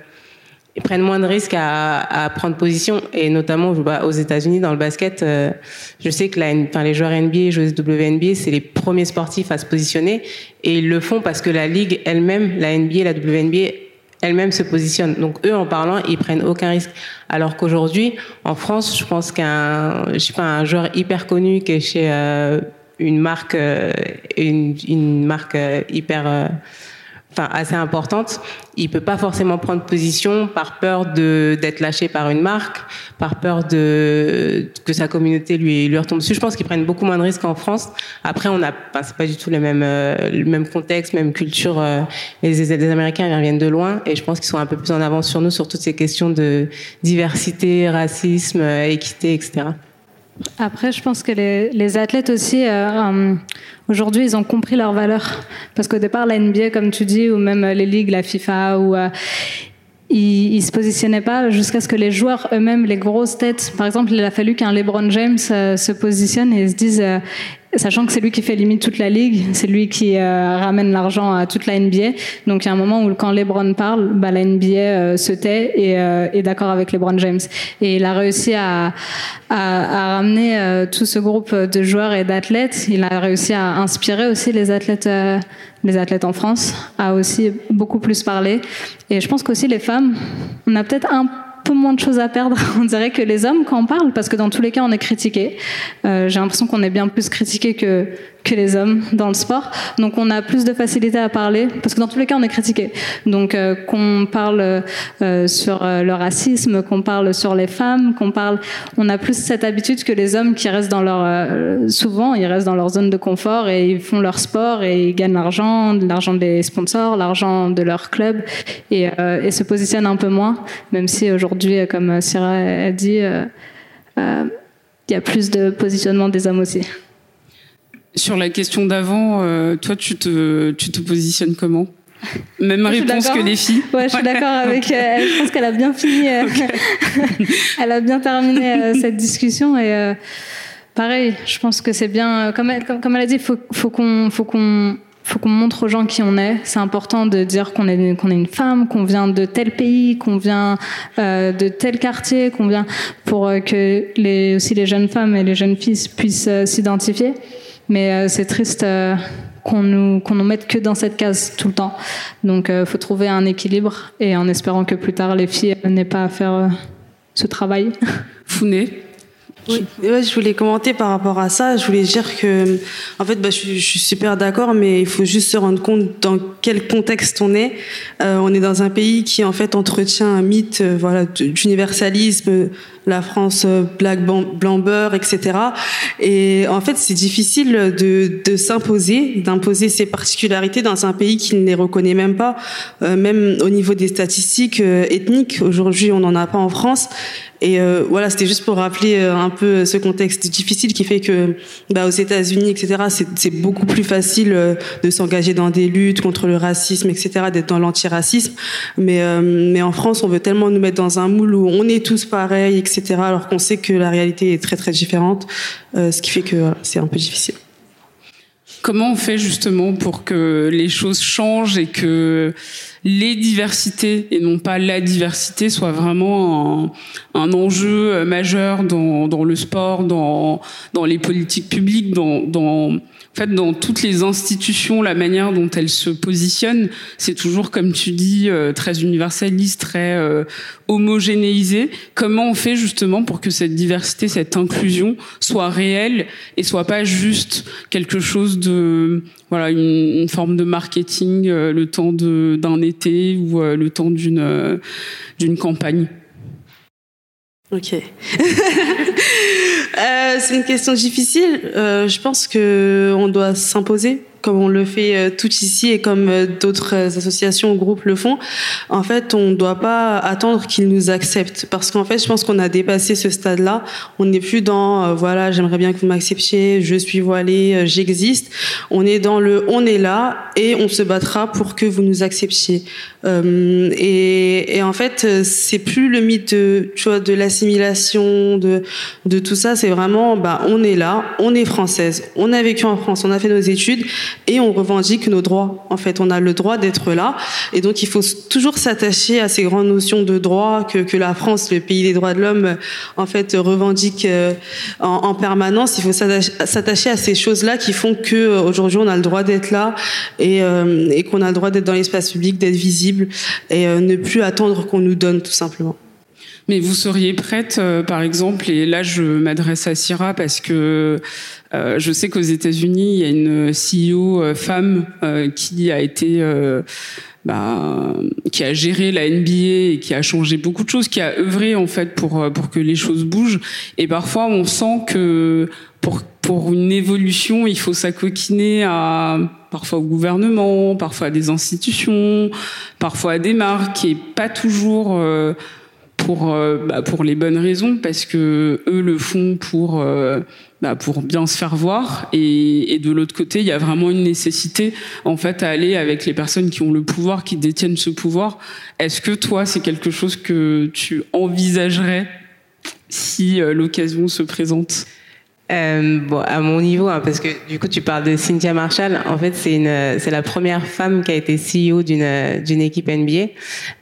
ils prennent moins de risques à, à prendre position et notamment bah, aux États-Unis dans le basket euh, je sais que la, enfin, les joueurs NBA joueuses WNBA c'est les premiers sportifs à se positionner et ils le font parce que la ligue elle-même la NBA la WNBA elles-mêmes se positionnent. Donc eux, en parlant, ils prennent aucun risque. Alors qu'aujourd'hui, en France, je pense qu'un, je sais pas, un joueur hyper connu qui est chez euh, une marque, euh, une, une marque euh, hyper enfin assez importante, il peut pas forcément prendre position par peur de d'être lâché par une marque, par peur de que sa communauté lui lui retombe dessus. Je pense qu'ils prennent beaucoup moins de risques en France. Après, on a, enfin, c'est pas du tout le même euh, le même contexte, même culture. Euh, les, les Américains ils viennent de loin et je pense qu'ils sont un peu plus en avance sur nous sur toutes ces questions de diversité, racisme, euh, équité, etc. Après, je pense que les, athlètes aussi, euh, euh, aujourd'hui, ils ont compris leur valeur. Parce qu'au départ, la NBA, comme tu dis, ou même les ligues, la FIFA, ou euh, ils, ils se positionnaient pas jusqu'à ce que les joueurs eux-mêmes, les grosses têtes, par exemple, il a fallu qu'un LeBron James se positionne et se dise, sachant que c'est lui qui fait limite toute la ligue, c'est lui qui euh, ramène l'argent à toute la NBA. Donc il y a un moment où quand LeBron parle, bah, la NBA euh, se tait et euh, est d'accord avec LeBron James. Et il a réussi à, à, à ramener euh, tout ce groupe de joueurs et d'athlètes. Il a réussi à inspirer aussi les athlètes, euh, les athlètes en France, à aussi beaucoup plus parler. Et je pense qu'aussi les femmes, on a peut-être un peu moins de choses à perdre, on dirait que les hommes quand on parle, parce que dans tous les cas on est critiqué. Euh, J'ai l'impression qu'on est bien plus critiqué que que les hommes dans le sport, donc on a plus de facilité à parler, parce que dans tous les cas on est critiqué. Donc euh, qu'on parle euh, sur euh, le racisme, qu'on parle sur les femmes, qu'on parle, on a plus cette habitude que les hommes qui restent dans leur, euh, souvent ils restent dans leur zone de confort et ils font leur sport et ils gagnent l'argent, l'argent des sponsors, l'argent de leur club et, euh, et se positionnent un peu moins, même si aujourd'hui, comme Syrah a dit, euh, il y a plus de positionnement des hommes aussi. Sur la question d'avant, euh, toi, tu te, tu te positionnes comment? Même réponse que les filles Ouais, je suis d'accord avec elle. Je pense qu'elle a bien fini. euh, elle a bien terminé euh, cette discussion et euh, pareil, je pense que c'est bien. euh, Comme elle, comme, comme elle a dit, faut, faut qu'on, faut qu'on, faut qu'on montre aux gens qui on est. C'est important de dire qu'on est, qu'on est une femme, qu'on vient de tel pays, qu'on vient euh, de tel quartier, qu'on vient pour euh, que les, aussi les jeunes femmes et les jeunes filles puissent euh, s'identifier. Mais euh, c'est triste. euh, qu'on nous qu'on nous mette que dans cette case tout le temps. Donc euh, faut trouver un équilibre et en espérant que plus tard les filles n'aient pas à faire euh, ce travail. Founé Oui, ouais, je voulais commenter par rapport à ça. Je voulais dire que, en fait, bah, je, suis- je suis super d'accord, mais il faut juste se rendre compte dans quel contexte on est. Euh, on est dans un pays qui, en fait, entretient un mythe, euh, voilà, d'universalisme, la France euh, black, blanc, beurre, etc. Et en fait, c'est difficile de, de s'imposer, d'imposer ses particularités dans un pays qui ne les reconnaît même pas, euh, même au niveau des statistiques euh, ethniques. Aujourd'hui, on n'en a pas en France. Et euh, voilà, c'était juste pour rappeler euh, un peu ce contexte difficile qui fait que, bah, aux États-Unis, etc., c'est beaucoup plus facile euh, de s'engager dans des luttes contre le racisme, etc., d'être dans l'antiracisme. Mais, mais en France, on veut tellement nous mettre dans un moule où on est tous pareils, etc., alors qu'on sait que la réalité est très très différente, euh, ce qui fait que c'est un peu difficile. Comment on fait justement pour que les choses changent et que les diversités et non pas la diversité soient vraiment un, un enjeu euh, majeur dans, dans le sport, dans, dans les politiques publiques, dans, dans, en fait, dans toutes les institutions, la manière dont elles se positionnent, c'est toujours, comme tu dis, euh, très universaliste, très euh, homogénéisé. Comment on fait justement pour que cette diversité, cette inclusion soit réelle et soit pas juste quelque chose de, voilà, une, forme de marketing euh, le temps d'un été ou euh, le temps d'une euh, campagne. Ok. C'est une question difficile. Je pense que on doit s'imposer, comme on le fait euh, tout ici et comme euh, d'autres euh, associations ou groupes le font. En fait, on ne doit pas attendre qu'ils nous acceptent, parce qu'en fait, je pense qu'on a dépassé ce stade-là. On n'est plus dans euh, voilà, j'aimerais bien que vous m'acceptiez, je suis voilée, euh, j'existe. On est dans le, on est là et on se battra pour que vous nous acceptiez. Euh, et, et en fait, c'est plus le mythe de, tu vois, de l'assimilation, de, de tout ça. C'est vraiment, bah, on est là, on est française, on a vécu en France, on a fait nos études, et on revendique nos droits. En fait, on a le droit d'être là et donc il faut toujours s'attacher à ces grandes notions de droit que, que la France, le pays des droits de l'homme, en fait revendique euh, en, en permanence. Il faut s'attacher à ces choses-là qui font que euh, aujourd'hui on a le droit d'être là et, euh, et qu'on a le droit d'être dans l'espace public, d'être visible et ne plus attendre qu'on nous donne tout simplement. Mais vous seriez prête, euh, par exemple, et là je m'adresse à Syrah parce que euh, je sais qu'aux États-Unis il y a une CEO euh, femme qui a été bah, qui a géré la NBA et qui a changé beaucoup de choses, qui a œuvré en fait pour pour que les choses bougent. Et parfois on sent que pour pour une évolution il faut s'acoquiner à parfois au gouvernement, parfois à des institutions, parfois à des marques et pas toujours pour euh, bah, pour les bonnes raisons parce que eux le font pour euh, bah, pour bien se faire voir. Et, et de l'autre côté il y a vraiment une nécessité en fait à aller avec les personnes qui ont le pouvoir qui détiennent ce pouvoir. Est-ce que toi c'est quelque chose que tu envisagerais si euh, l'occasion se présente? Euh, bon, à mon niveau, hein, parce que du coup, tu parles de Cynthia Marshall. En fait, c'est une, c'est la première femme qui a été CEO d'une d'une équipe NBA.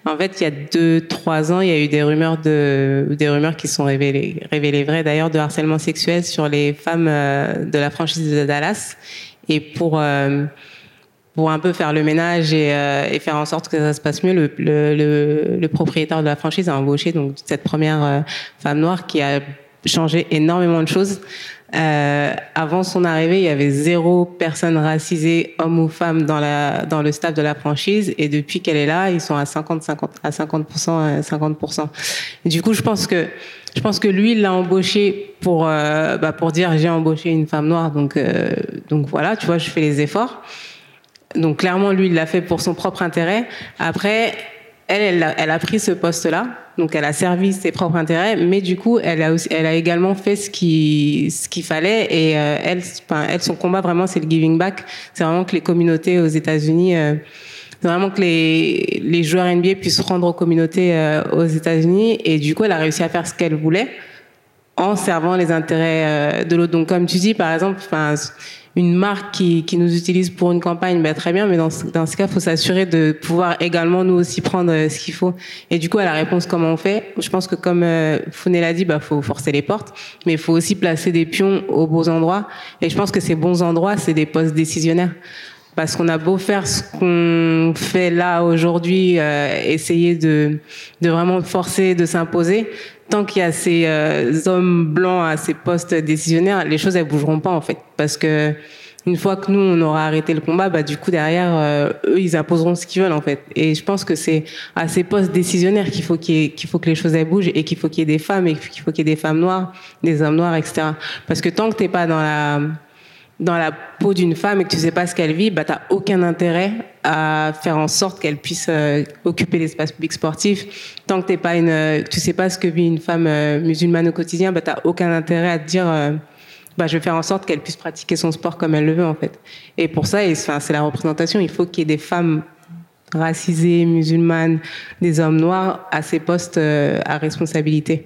En fait, il y a deux, trois ans, il y a eu des rumeurs de, des rumeurs qui sont révélées, révélées vraies d'ailleurs, de harcèlement sexuel sur les femmes euh, de la franchise de Dallas. Et pour euh, pour un peu faire le ménage et, euh, et, faire en sorte que ça se passe mieux, le, le, le, le propriétaire de la franchise a embauché donc cette première femme noire qui a changé énormément de choses. Euh, avant son arrivée, il y avait zéro personne racisée, homme ou femme, dans la dans le staff de la franchise. Et depuis qu'elle est là, ils sont à 50, 50 à 50% 50 et Du coup, je pense que je pense que lui, il l'a embauché pour euh, bah, pour dire j'ai embauché une femme noire, donc euh, donc voilà, tu vois, je fais les efforts. Donc clairement, lui, il l'a fait pour son propre intérêt. Après, elle, a, pris ce poste-là donc elle a servi ses propres intérêts, mais du coup, elle a, également fait ce qui ce qu'il fallait. Et euh, son combat vraiment, c'est le giving back. C'est vraiment que les communautés aux États-Unis, euh, vraiment que les joueurs NBA puissent se rendre aux communautés euh, aux États-Unis. Et du coup, elle a réussi à faire ce qu'elle voulait en servant les intérêts de l'autre. Donc, comme tu dis, par exemple, une marque qui, qui nous utilise pour une campagne, ben, très bien, mais dans ce, dans ce cas, il faut s'assurer de pouvoir également nous aussi prendre euh, ce qu'il faut. Et du coup, à la réponse, comment on fait? Je pense que comme euh, Founé l'a dit, bah faut forcer les portes, mais il faut aussi placer des pions aux bons endroits. Et je pense que ces bons endroits, c'est des postes décisionnaires. Parce qu'on a beau faire ce qu'on fait là aujourd'hui, euh, essayer de, de vraiment forcer, de s'imposer, tant qu'il y a ces euh, hommes blancs à ces postes décisionnaires, les choses elles bougeront pas en fait, parce que une fois que nous on aura arrêté le combat, bah du coup derrière euh, eux ils imposeront ce qu'ils veulent en fait. Et je pense que c'est à ces postes décisionnaires qu'il faut qu'il qu'il faut que les choses elles bougent et qu'il faut qu'il y ait des femmes et qu'il faut qu'il y ait des femmes noires, des hommes noirs, etc. Parce que tant que t'es pas dans la dans la peau d'une femme et que tu sais pas ce qu'elle vit, bah t'as aucun intérêt à faire en sorte qu'elle puisse euh, occuper l'espace public sportif. Tant que t'es pas une, euh, tu sais pas ce que vit une femme euh, musulmane au quotidien, bah t'as aucun intérêt à te dire, bah je vais faire en sorte qu'elle puisse pratiquer son sport comme elle le veut en fait. Et pour ça, c'est la représentation. Il faut qu'il y ait des femmes racisées, musulmanes, des hommes noirs à ces postes à responsabilité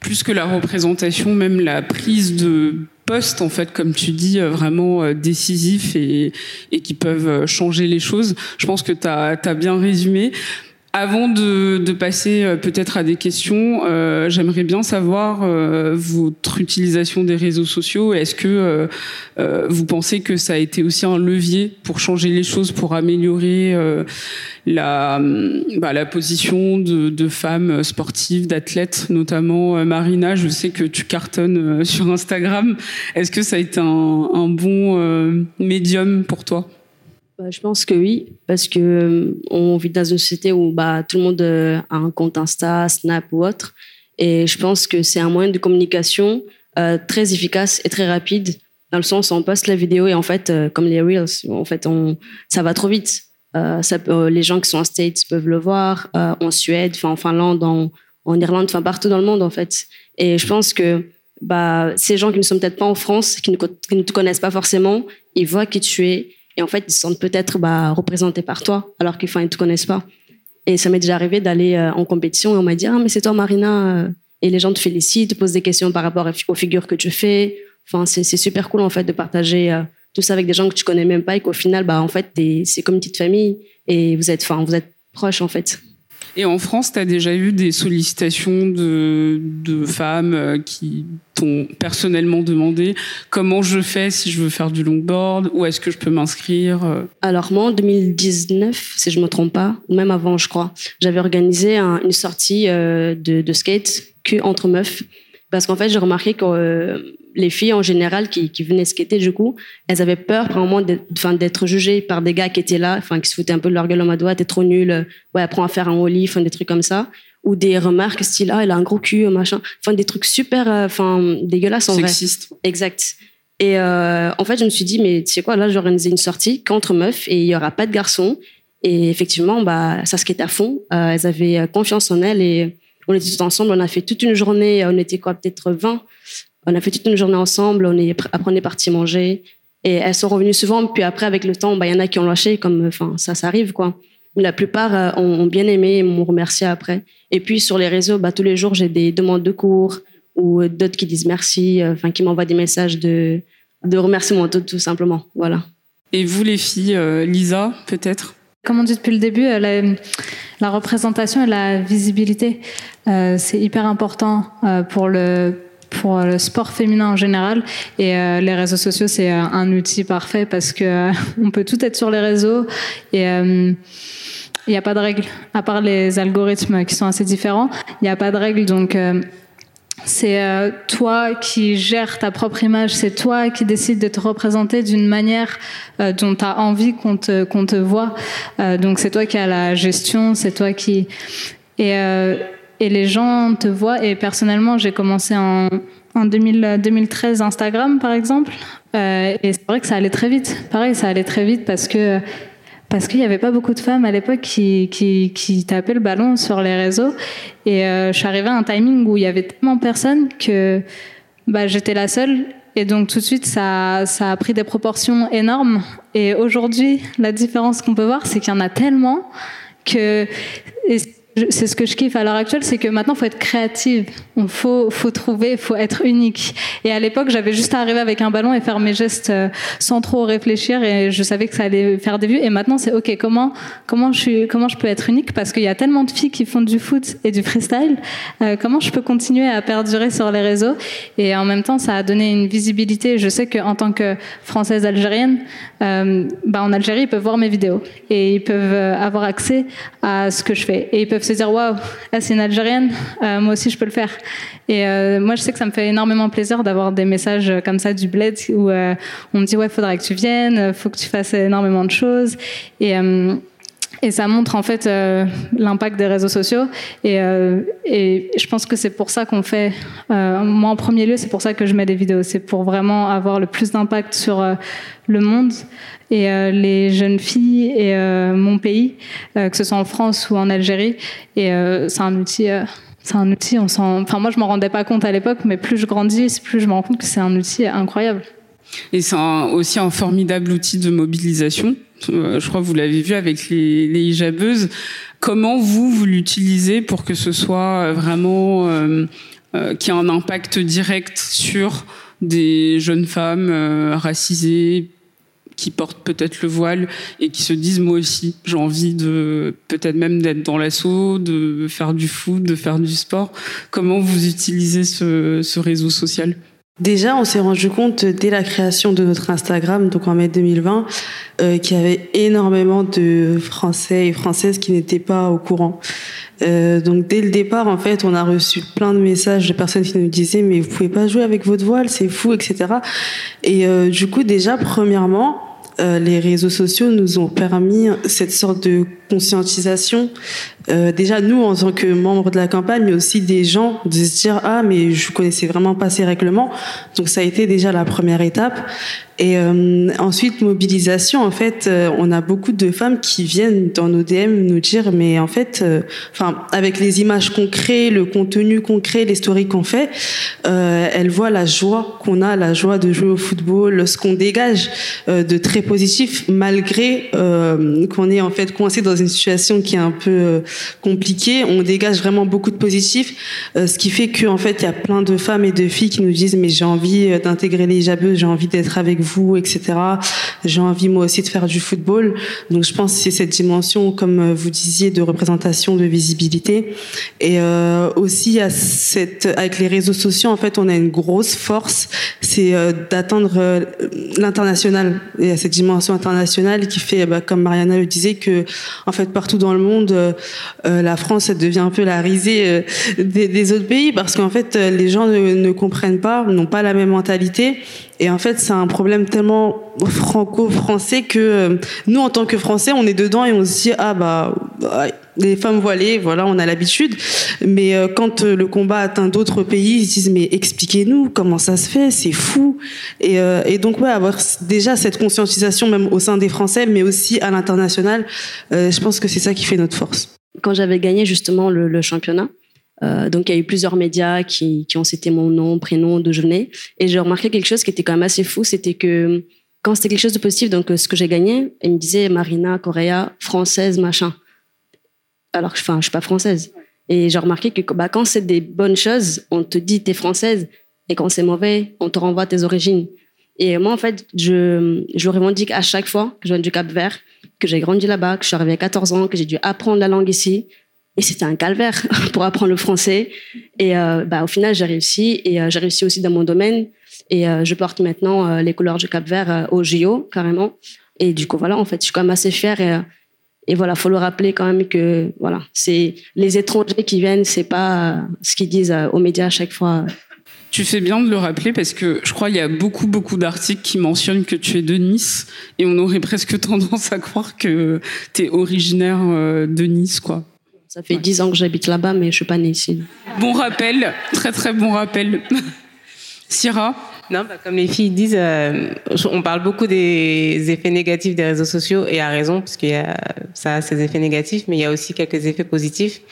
plus que la représentation, même la prise de en fait, comme tu dis, euh, vraiment euh, décisif et, qui peuvent euh, changer les choses. Je pense que tu as, bien résumé. Avant de, de passer euh, peut-être à des questions, euh, j'aimerais bien savoir euh, votre utilisation des réseaux sociaux. Est-ce que euh, euh, vous pensez que ça a été aussi un levier pour changer les choses, pour améliorer euh, la, bah, la position de, de femmes sportives, d'athlètes, notamment Marina? Je sais que tu cartonnes sur Instagram. Est-ce que ça a été un, un bon médium pour toi? Bah, je pense que oui, parce que euh, on vit dans une société où bah, tout le monde euh, a un compte Insta, Snap ou autre. Et je pense que c'est un moyen de communication euh, très efficace et très rapide, dans le sens où on poste la vidéo et en fait, comme les Reels, en fait, ça va trop vite. Les gens qui sont en States peuvent le voir, en Suède, en Finlande, en, Irlande, enfin partout dans le monde en fait. Et je pense que bah, ces gens qui ne sont peut-être pas en France, qui ne te connaissent pas forcément, ils voient qui tu es et en fait, ils se sentent peut-être bah, représentés par toi, alors qu'ils ne te connaissent pas. Et ça m'est déjà arrivé d'aller euh, en compétition et on m'a dit, ah, mais c'est toi, Marina. Euh, et les gens te félicitent, te posent des questions par rapport aux figures que tu fais. Enfin, c'est super cool, en fait, de partager euh, tout ça avec des gens que tu connais même pas et qu'au final, bah, en fait, c'est comme une petite famille et vous êtes, enfin, vous êtes proches, en fait. Et en France, tu as déjà eu des sollicitations de, de femmes euh, qui t'ont personnellement demandé comment je fais si je veux faire du longboard, où est-ce que je peux m'inscrire euh? Alors moi, en 2019, si je me trompe pas, ou même avant, je crois, j'avais organisé une sortie euh, de, de skate que entre meufs. Parce qu'en fait, j'ai remarqué que les filles en général qui, qui venaient skater du coup, elles avaient peur vraiment d'être jugées par des gars qui étaient là, enfin qui se foutaient un peu de leur gueule en mode ouais t'es trop nul, ouais apprends à faire un ollie, enfin des trucs comme ça, ou des remarques style ah elle a un gros cul machin, enfin des trucs super, euh, enfin dégueulasses en Sexiste. vrai. Exact. Et euh, en fait je me suis dit mais tu sais quoi là j'organisais une sortie qu'entre meufs et il y aura pas de garçons et effectivement bah ça skate à fond, euh, elles avaient confiance en elles et on était tous ensemble, on a fait toute une journée, on était quoi peut-être 20 on a fait toute une journée ensemble, on est, après on est parti manger. Et elles sont revenues souvent, puis après, avec le temps, bah, il y en a qui ont lâché, comme, enfin, ça, ça arrive, quoi. Mais la plupart euh, ont, bien aimé et m'ont remercié après. Et puis, sur les réseaux, bah, tous les jours, j'ai des demandes de cours ou d'autres qui disent merci, euh, enfin, qui m'envoient des messages de, de remerciement, tout, tout simplement. Voilà. Et vous, les filles, euh, Lisa, peut-être? Comme on dit depuis le début, la, la représentation et la visibilité, c'est hyper important pour le pour le sport féminin en général. Et euh, les réseaux sociaux, c'est euh, un outil parfait parce que euh, on peut tout être sur les réseaux et il n'y a pas de règles, à part les algorithmes qui sont assez différents. Il n'y a pas de règles, donc c'est toi qui gères ta propre image, c'est toi qui décides de te représenter d'une manière dont tu as envie qu'on te, qu'on te voit. donc c'est toi qui as la gestion, c'est toi qui... Et et les gens te voient. Et personnellement, j'ai commencé en, en 2013 Instagram, par exemple. Euh, et c'est vrai que ça allait très vite. Pareil, ça allait très vite parce que parce qu'il n'y avait pas beaucoup de femmes à l'époque qui, qui, qui tapaient le ballon sur les réseaux. Et euh, je suis arrivée à un timing où il y avait tellement personne que bah, j'étais la seule. Et donc tout de suite, ça, ça a pris des proportions énormes. Et aujourd'hui, la différence qu'on peut voir, c'est qu'il y en a tellement que c'est ce que je kiffe à l'heure actuelle, c'est que maintenant, il faut être créative. Il faut, faut trouver, faut être unique. Et à l'époque, j'avais juste à arriver avec un ballon et faire mes gestes euh, sans trop réfléchir et je savais que ça allait faire des vues. Et maintenant, c'est OK, comment, comment, je comment je peux être unique? Parce qu'il y a tellement de filles qui font du foot et du freestyle. Euh, comment je peux continuer à perdurer sur les réseaux? Et en même temps, ça a donné une visibilité. Je sais qu'en tant que Française algérienne, euh, bah en Algérie, ils peuvent voir mes vidéos et ils peuvent avoir accès à ce que je fais. Et ils peuvent se dire waouh, c'est une Algérienne, euh, moi aussi je peux le faire. Et euh, moi je sais que ça me fait énormément plaisir d'avoir des messages comme ça du bled où euh, on me dit ouais, faudrait que tu viennes, faut que tu fasses énormément de choses. Et ça montre en fait l'impact des réseaux sociaux. Et, et je pense que c'est pour ça qu'on fait, moi en premier lieu, c'est pour ça que je mets des vidéos. C'est pour vraiment avoir le plus d'impact sur le monde et euh, les jeunes filles et euh, mon pays, euh, que ce soit en France ou en Algérie. Et c'est un outil c'est un outil, enfin moi je m'en rendais pas compte à l'époque, mais plus je grandis, plus je me rends compte que c'est un outil incroyable. Et c'est aussi un formidable outil de mobilisation. je crois que vous l'avez vu avec les, les hijabeuses. Comment vous, vous l'utilisez pour que ce soit vraiment, euh, euh, qui a un impact direct sur des jeunes femmes racisées, qui portent peut-être le voile et qui se disent moi aussi j'ai envie de peut-être même d'être dans l'assaut, de faire du foot, de faire du sport. Comment vous utilisez ce réseau social? Déjà, on s'est rendu compte dès la création de notre Instagram, donc en mai 2020, euh, qu'il y avait énormément de Français et Françaises qui n'étaient pas au courant. Euh, donc dès le départ, en fait, on a reçu plein de messages de personnes qui nous disaient mais vous pouvez pas jouer avec votre voile, c'est fou, etc. Et euh, du coup, déjà, premièrement, euh, les réseaux sociaux nous ont permis cette sorte de conscientisation. Euh, déjà nous en tant que membres de la campagne, mais aussi des gens de se dire ah mais je connaissais vraiment pas ces règlements. Donc ça a été déjà la première étape. Et euh, ensuite, mobilisation, en fait, euh, on a beaucoup de femmes qui viennent dans nos DM nous dire, mais en fait, euh, enfin, avec les images qu'on crée, le contenu qu'on crée, les stories qu'on fait, elles voient la joie qu'on a, la joie de jouer au football, ce qu'on dégage de très positif, malgré qu'on est en fait coincé dans une situation qui est un peu compliqué, on dégage vraiment beaucoup de positifs, ce qui fait qu'en fait, il y a plein de femmes et de filles qui nous disent mais j'ai envie d'intégrer les jabeuses, j'ai envie d'être avec vous, etc. J'ai envie moi aussi de faire du football. Donc je pense que c'est cette dimension, comme vous disiez, de représentation, de visibilité. Et aussi à cette, avec les réseaux sociaux, en fait, on a une grosse force, c'est d'atteindre l'international et à cette dimension internationale qui fait, bah, comme Mariana le disait, que en fait partout dans le monde, euh, euh, la France devient un peu la risée euh, des, autres pays parce qu'en fait les gens ne comprennent pas, n'ont pas la même mentalité et en fait, c'est un problème tellement franco-français que euh, nous, en tant que Français, on est dedans et on se dit ah bah les femmes voilées, voilà, on a l'habitude. Mais euh, quand euh, le combat atteint d'autres pays, ils se disent mais expliquez-nous comment ça se fait, c'est fou. Et, donc ouais, avoir déjà cette conscientisation même au sein des Français, mais aussi à l'international, je pense que c'est ça qui fait notre force. Quand j'avais gagné justement le championnat, euh, donc il y a eu plusieurs médias qui, ont cité mon nom, prénom, d'où je venais. Et j'ai remarqué quelque chose qui était quand même assez fou, c'était que quand c'était quelque chose de positif, donc euh, ce que j'ai gagné, ils me disaient Marina, Correa, française, machin. Alors que enfin, je suis pas française. Et j'ai remarqué que bah, quand c'est des bonnes choses, on te dit t'es française. Et quand c'est mauvais, on te renvoie à tes origines. Et moi, en fait, je, je revendique à chaque fois que je viens du Cap Vert, que j'ai grandi là-bas, que je suis arrivée à 14 ans, que j'ai dû apprendre la langue ici, et c'était un calvaire pour apprendre le français. Et euh, bah, au final, j'ai réussi. Et euh, j'ai réussi aussi dans mon domaine. Et euh, je porte maintenant les couleurs du Cap Vert au JO, carrément. Et du coup, voilà, en fait, je suis quand même assez fière. Et, et voilà, faut le rappeler quand même que voilà, c'est les étrangers qui viennent, c'est pas ce qu'ils disent aux médias à chaque fois. Tu fais bien de le rappeler parce que je crois qu'il y a beaucoup, beaucoup d'articles qui mentionnent que tu es de Nice et on aurait presque tendance à croire que tu es originaire de Nice, quoi. Ça fait dix ans que j'habite là-bas, mais je suis pas née ici. Bon rappel, très très bon rappel. Syrah non, bah, comme les filles disent, euh, on parle beaucoup des effets négatifs des réseaux sociaux et à raison, parce que ça a ses effets négatifs, mais il y a aussi quelques effets positifs.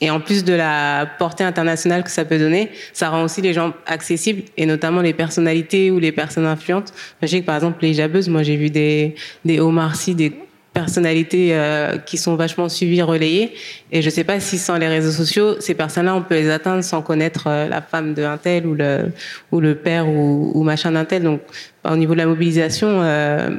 Et en plus de la portée internationale que ça peut donner, ça rend aussi les gens accessibles, et notamment les personnalités ou les personnes influentes. Je sais que par exemple les jabeuses, moi j'ai vu des, des Omar Sy, des personnalités euh, qui sont vachement suivies, relayées. Et je ne sais pas si sans les réseaux sociaux, ces personnes-là, on peut les atteindre sans connaître euh, la femme d'un tel ou le, ou le père ou, ou machin d'un tel. Donc, au niveau de la mobilisation, euh,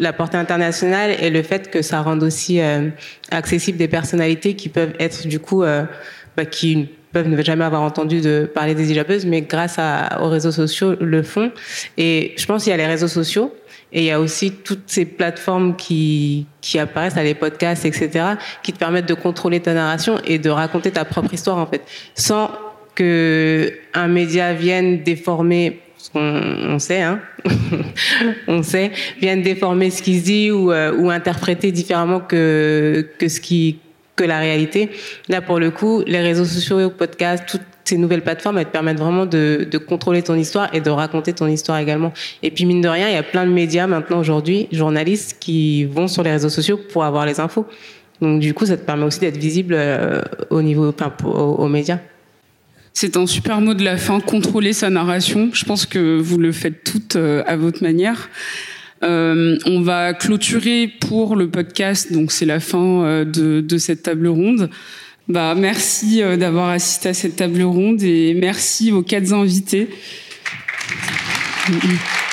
la portée internationale et le fait que ça rende aussi euh, accessible des personnalités qui peuvent être du coup, bah, qui peuvent ne jamais avoir entendu de parler des hijabeuses, mais grâce à, aux réseaux sociaux le font. Et je pense qu'il y a les réseaux sociaux, et il y a aussi toutes ces plateformes qui, qui apparaissent, les podcasts, etc., qui te permettent de contrôler ta narration et de raconter ta propre histoire, en fait, sans que un média vienne déformer on, on sait, hein on sait, vienne déformer ce qui se dit ou, euh, ou interpréter différemment que, que ce qui que la réalité. Là, pour le coup, les réseaux sociaux, podcasts, toutes ces nouvelles plateformes, elles te permettent vraiment de, contrôler ton histoire et de raconter ton histoire également. Et puis, mine de rien, il y a plein de médias maintenant aujourd'hui, journalistes, qui vont sur les réseaux sociaux pour avoir les infos. Donc, du coup, ça te permet aussi d'être visible euh, au niveau, enfin, aux médias. C'est un super mot de la fin, contrôler sa narration. Je pense que vous le faites toutes euh, à votre manière. Euh, on va clôturer pour le podcast, donc c'est la fin de, cette table ronde. Bah, merci euh, d'avoir assisté à cette table ronde et merci aux quatre invités. Mm-hmm.